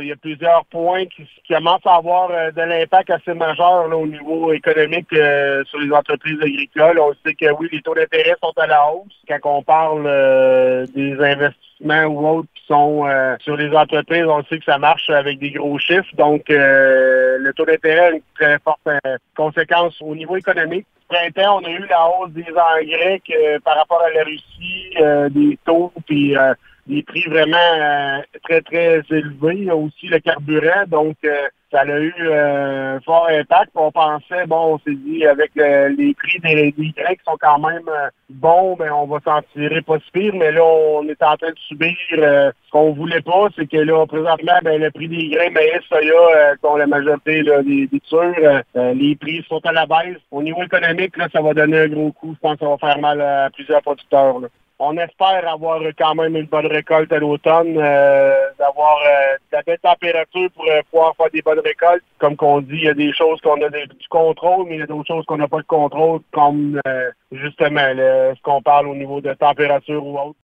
il y a plusieurs points qui, commencent à avoir euh, de l'impact assez majeur au niveau économique euh, sur les entreprises agricoles. On sait que oui, les taux d'intérêt sont à la hausse. Quand on parle euh, des investissements ou autres qui sont sur les entreprises, on sait que ça marche avec des gros chiffres. Donc, le taux d'intérêt a une très forte conséquence au niveau économique printemps, on a eu la hausse des engrais par rapport à la Russie, des taux, puis des prix vraiment euh, très, très élevés. aussi le carburant, donc euh, ça a eu euh, fort impact. On pensait, bon, on s'est dit, avec les prix des, des grains qui sont quand même bons, ben, on va s'en tirer pas si pire, mais là, on est en train de subir ce qu'on voulait pas, c'est que là, présentement, ben, le prix des grains maïs, soya, dont la majorité là, des, des les prix sont à la baisse. Au niveau économique, là, ça va donner un gros coup. Je pense que ça va faire mal à plusieurs producteurs. Là on espère avoir quand même une bonne récolte à l'automne, euh, d'avoir euh, de la belle température pour euh, pouvoir faire des bonnes récoltes. Comme qu'on dit, il y a des choses qu'on a du contrôle, mais il y a d'autres choses qu'on n'a pas de contrôle, comme justement ce qu'on parle au niveau de température ou autre.